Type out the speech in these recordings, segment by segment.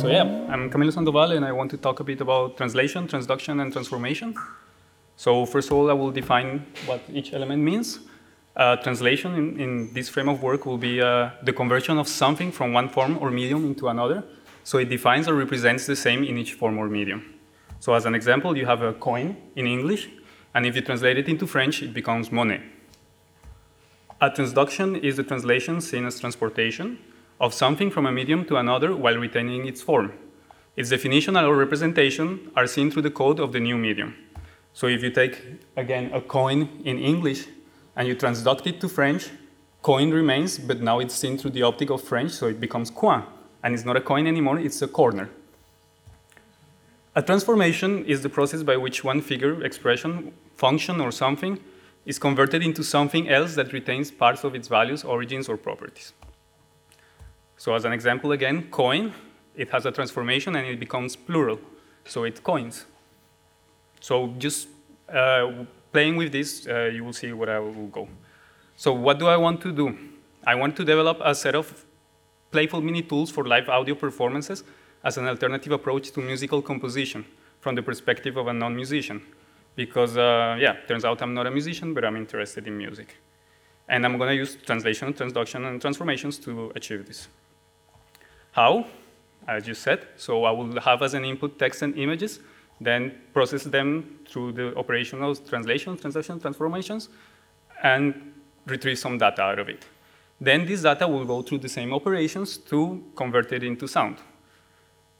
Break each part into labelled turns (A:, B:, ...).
A: So yeah, I'm Camilo Sandoval, and I want to talk a bit about translation, transduction, and transformation. So first of all, I will define what each element means. Uh, translation in, in, this frame of work will be uh, the conversion of something from one form or medium into another. So it defines or represents the same in each form or medium. So as an example, you have a coin in English, and if you translate it into French, it becomes monnaie. A transduction is the translation seen as transportation of something from a medium to another while retaining its form. Its definition or representation are seen through the code of the new medium. So if you take, again, a coin in English and you transduct it to French, coin remains, but now it's seen through the optic of French, so it becomes coin. And it's not a coin anymore, it's a corner. A transformation is the process by which one figure, expression, function, or something is converted into something else that retains parts of its values, origins, or properties. So as an example again, coin, it has a transformation and it becomes plural, so it coins. So just uh, playing with this, uh, you will see where I will go. So what do I want to do? I want to develop a set of playful mini tools for live audio performances as an alternative approach to musical composition from the perspective of a non-musician. Because, uh, yeah, turns out I'm not a musician, but I'm interested in music. And I'm going to use translation, transduction, and transformations to achieve this. How? As you said, so I will have as an input text and images, then process them through the operational translation, translation, transformations, and retrieve some data out of it. Then this data will go through the same operations to convert it into sound.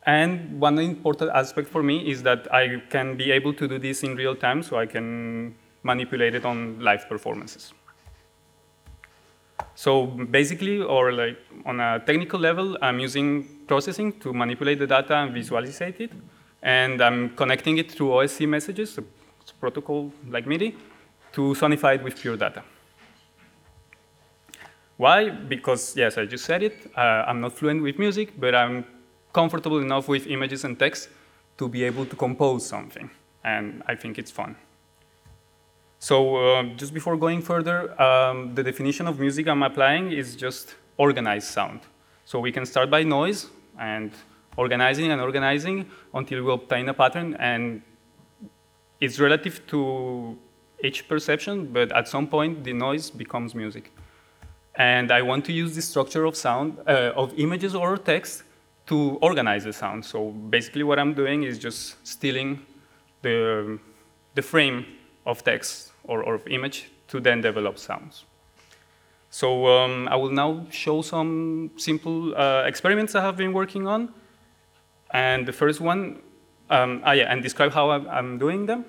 A: And one important aspect for me is that I can be able to do this in real time, so I can manipulate it on live performances. So basically, or like on a technical level, I'm using processing to manipulate the data and visualize it. And I'm connecting it through OSC messages, a protocol like MIDI, to sonify it with pure data. Why? Because, yes, I just said it, uh, I'm not fluent with music, but I'm comfortable enough with images and text to be able to compose something. And I think it's fun. So uh, just before going further, um, the definition of music I'm applying is just organized sound. So we can start by noise and organizing and organizing until we obtain a pattern and it's relative to each perception, but at some point the noise becomes music. And I want to use the structure of sound, uh, of images or text to organize the sound. So basically what I'm doing is just stealing the, the frame of text or, or image to then develop sounds. So um, I will now show some simple uh, experiments I have been working on. And the first one, um, ah, yeah, and describe how I'm, doing them.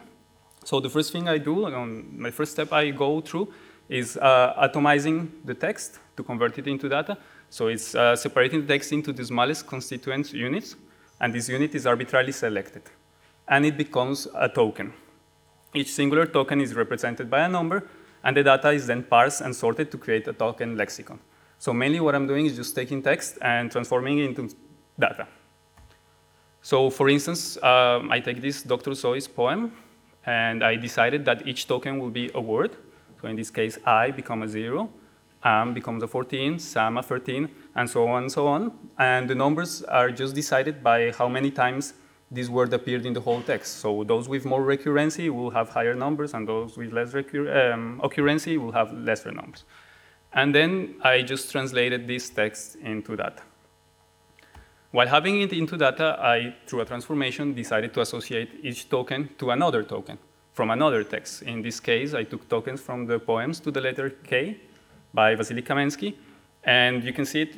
A: So the first thing I do, um, my first step I go through is uh, atomizing the text to convert it into data. So it's uh, separating the text into the smallest constituent units, and this unit is arbitrarily selected. And it becomes a token. Each singular token is represented by a number, and the data is then parsed and sorted to create a token lexicon. So mainly what I'm doing is just taking text and transforming it into data. So for instance, um, I take this Dr. Seuss's poem, and I decided that each token will be a word. So in this case, I become a zero, am becomes a 14, Sam a 13, and so on and so on. And the numbers are just decided by how many times this word appeared in the whole text. So those with more recurrency will have higher numbers, and those with less um, occurrency will have lesser numbers. And then I just translated this text into data. While having it into data, I, through a transformation, decided to associate each token to another token from another text. In this case, I took tokens from the poems to the letter K by Vasily Kamensky, and you can see it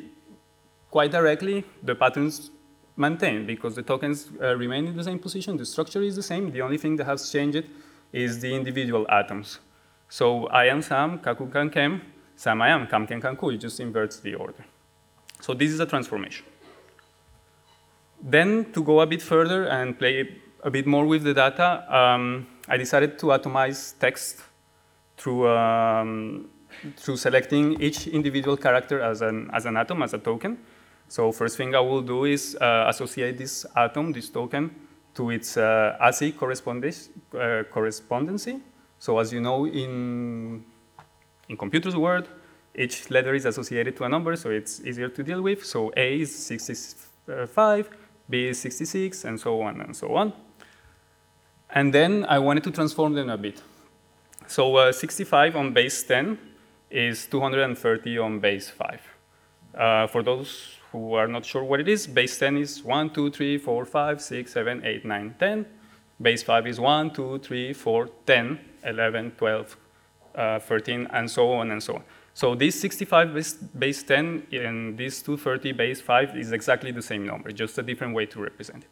A: quite directly. The patterns maintained because the tokens uh, remain in the same position, the structure is the same, the only thing that has changed is the individual atoms. So I am Sam, Kaku can Kem, Sam I am, Kam Ken Kanku, it just inverts the order. So this is a transformation. Then to go a bit further and play a bit more with the data, um, I decided to atomize text through, um, through selecting each individual character as an, as an atom, as a token, so first thing I will do is uh, associate this atom, this token, to its uh, ASCII uh, correspondency. So as you know, in, in computers world, each letter is associated to a number, so it's easier to deal with. So A is 65, B is 66, and so on and so on. And then I wanted to transform them a bit. So uh, 65 on base 10 is 230 on base 5. Uh, for those who are not sure what it is, base 10 is 1, 2, 3, 4, 5, 6, 7, 8, 9, 10. Base 5 is 1, 2, 3, 4, 10, 11, 12, uh, 13, and so on and so on. So this 65 base, base 10 and this 230 base 5 is exactly the same number, just a different way to represent it.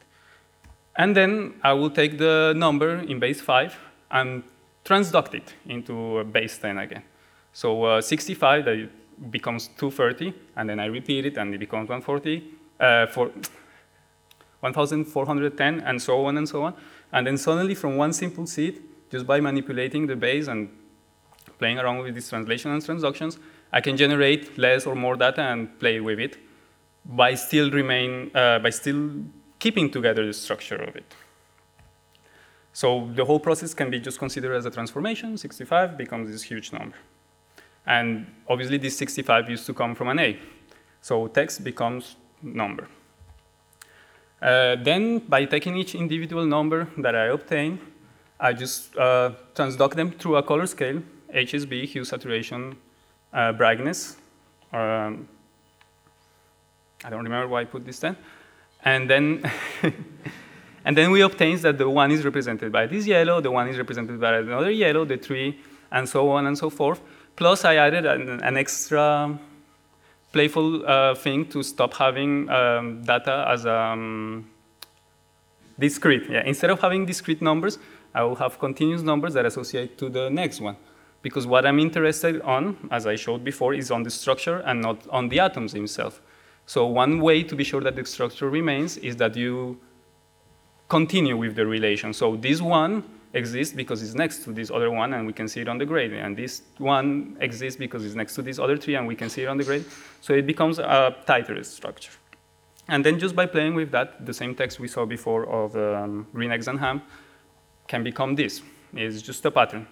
A: And then I will take the number in base 5 and transduct it into base 10 again. So uh, 65 that becomes 230, and then I repeat it, and it becomes 140, uh, for 1,410, and so on and so on. And then suddenly, from one simple seed, just by manipulating the base and playing around with these translation and transductions, I can generate less or more data and play with it by still remain, uh, by still keeping together the structure of it. So the whole process can be just considered as a transformation. 65 becomes this huge number. And obviously, this 65 used to come from an A. So text becomes number. Uh, then, by taking each individual number that I obtain, I just uh, transduct them through a color scale, HSB, hue, saturation, uh, brightness. Um, I don't remember why I put this then. And then, and then we obtain that the one is represented by this yellow, the one is represented by another yellow, the three, and so on and so forth. Plus, I added an, an extra playful uh, thing to stop having um, data as um, discrete. Yeah. Instead of having discrete numbers, I will have continuous numbers that associate to the next one. Because what I'm interested on, as I showed before, is on the structure and not on the atoms themselves. So one way to be sure that the structure remains is that you continue with the relation. So this one exists because it's next to this other one and we can see it on the grid. And this one exists because it's next to this other tree and we can see it on the grid. So it becomes a tighter structure. And then just by playing with that, the same text we saw before of um, eggs and ham can become this. It's just a pattern.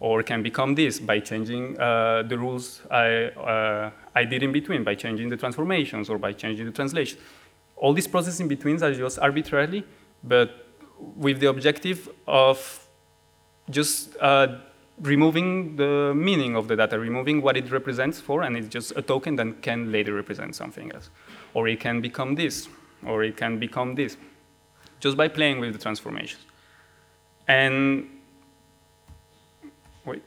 A: Or can become this by changing uh, the rules I, uh, I did in between, by changing the transformations or by changing the translation. All these processes in between are just arbitrarily, but with the objective of just uh, removing the meaning of the data, removing what it represents for, and it's just a token that can later represent something else. Or it can become this, or it can become this, just by playing with the transformations. And, wait,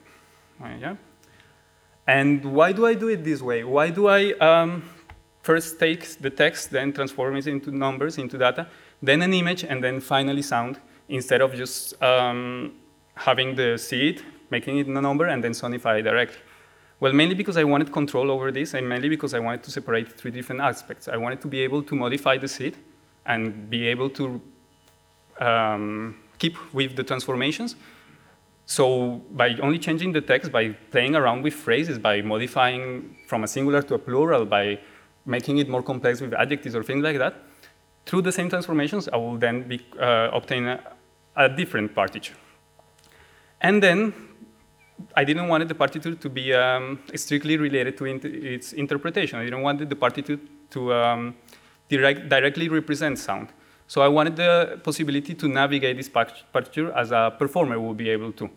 A: yeah. And why do I do it this way? Why do I um, first take the text, then transform it into numbers, into data, then an image, and then finally sound, instead of just um, having the seed, making it a number, and then sonify directly. Well, mainly because I wanted control over this, and mainly because I wanted to separate three different aspects. I wanted to be able to modify the seed and be able to um, keep with the transformations. So by only changing the text, by playing around with phrases, by modifying from a singular to a plural, by making it more complex with adjectives or things like that, through the same transformations, I will then be, uh, obtain a, a, different partiture. And then I didn't want the partiture to be um, strictly related to its interpretation. I didn't want the partiture to um, direct, directly represent sound. So I wanted the possibility to navigate this partiture as a performer will be able to.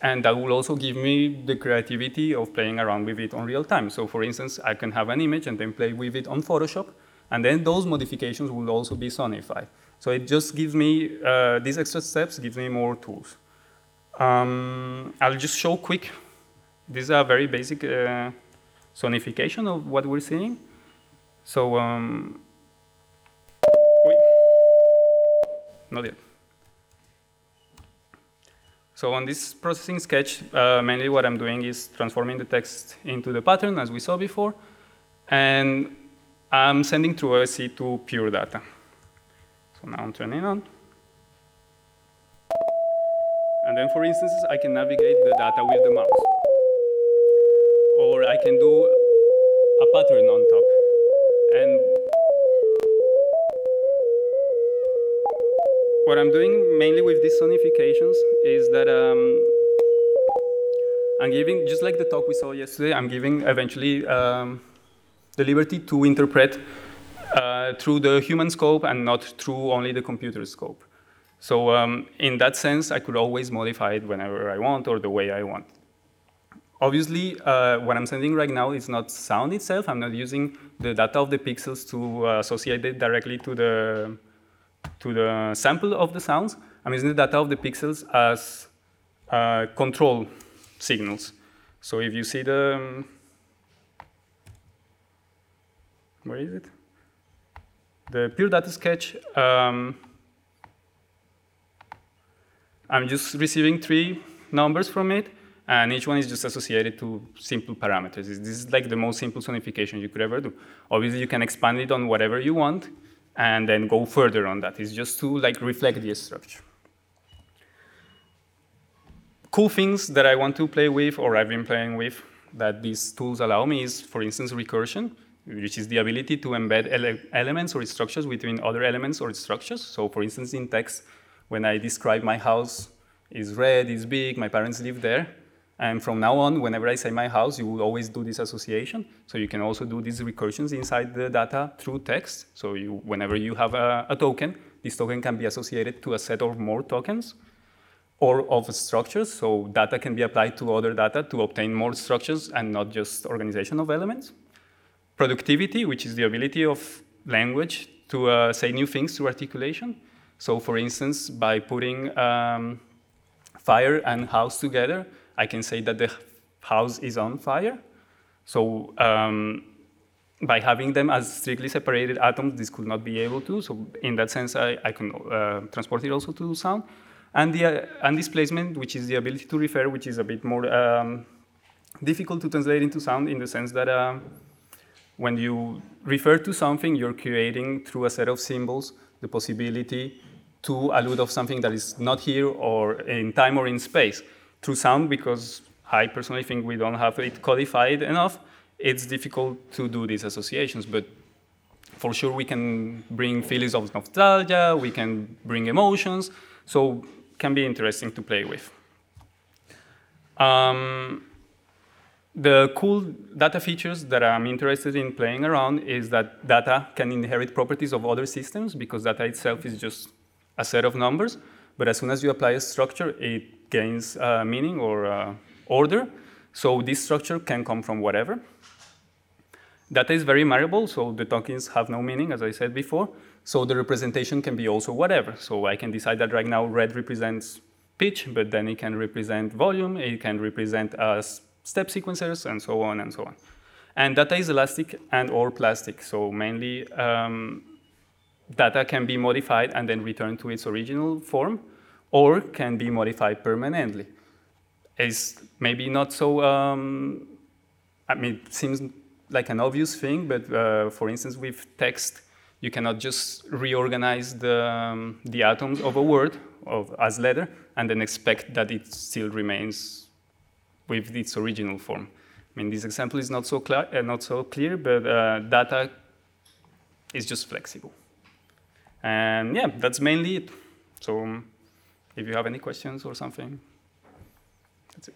A: And that will also give me the creativity of playing around with it on real time. So for instance, I can have an image and then play with it on Photoshop, and then those modifications will also be sonified. So it just gives me, uh, these extra steps gives me more tools. Um, I'll just show quick. These are very basic uh, sonification of what we're seeing. So, um, not yet. So on this processing sketch, uh, mainly what I'm doing is transforming the text into the pattern, as we saw before. And I'm sending through OSC to pure data. So now I'm turning on. And then, for instance, I can navigate the data with the mouse. Or I can do a pattern on top. And what I'm doing mainly with these sonifications is that um, I'm giving, just like the talk we saw yesterday, I'm giving eventually um, the liberty to interpret uh, through the human scope and not through only the computer scope. So um, in that sense, I could always modify it whenever I want or the way I want. Obviously, uh, what I'm sending right now is not sound itself. I'm not using the data of the pixels to uh, associate it directly to the, to the sample of the sounds. I'm using the data of the pixels as uh, control signals. So if you see the, um, where is it? The pure data sketch, um, I'm just receiving three numbers from it, and each one is just associated to simple parameters. This is like the most simple sonification you could ever do. Obviously, you can expand it on whatever you want, and then go further on that. It's just to like reflect the structure. Cool things that I want to play with, or I've been playing with, that these tools allow me is, for instance, recursion which is the ability to embed ele elements or structures between other elements or structures. So for instance, in text, when I describe my house is red, is big, my parents live there, and from now on, whenever I say my house, you will always do this association. So you can also do these recursions inside the data through text. So you, whenever you have a, a token, this token can be associated to a set of more tokens or of structures. So data can be applied to other data to obtain more structures and not just organization of elements productivity, which is the ability of language to uh, say new things through articulation. So for instance, by putting um, fire and house together, I can say that the house is on fire. So um, by having them as strictly separated atoms, this could not be able to. So in that sense, I, I can uh, transport it also to sound. And the uh, undisplacement, which is the ability to refer, which is a bit more um, difficult to translate into sound in the sense that uh, when you refer to something, you're creating through a set of symbols the possibility to allude of something that is not here or in time or in space. Through sound, because I personally think we don't have it codified enough, it's difficult to do these associations. But for sure, we can bring feelings of nostalgia, we can bring emotions, so can be interesting to play with. Um, the cool data features that I'm interested in playing around is that data can inherit properties of other systems because data itself is just a set of numbers. But as soon as you apply a structure, it gains uh, meaning or uh, order. So this structure can come from whatever. Data is very malleable, so the tokens have no meaning, as I said before. So the representation can be also whatever. So I can decide that right now red represents pitch, but then it can represent volume, it can represent a step sequencers, and so on and so on. And data is elastic and or plastic. So mainly um, data can be modified and then returned to its original form or can be modified permanently. It's maybe not so, um, I mean, it seems like an obvious thing, but uh, for instance, with text, you cannot just reorganize the, um, the atoms of a word of, as letter and then expect that it still remains with its original form. I mean, this example is not so, clear, uh, not so clear, but uh, data is just flexible. And yeah, that's mainly it. So um, if you have any questions or something, that's it.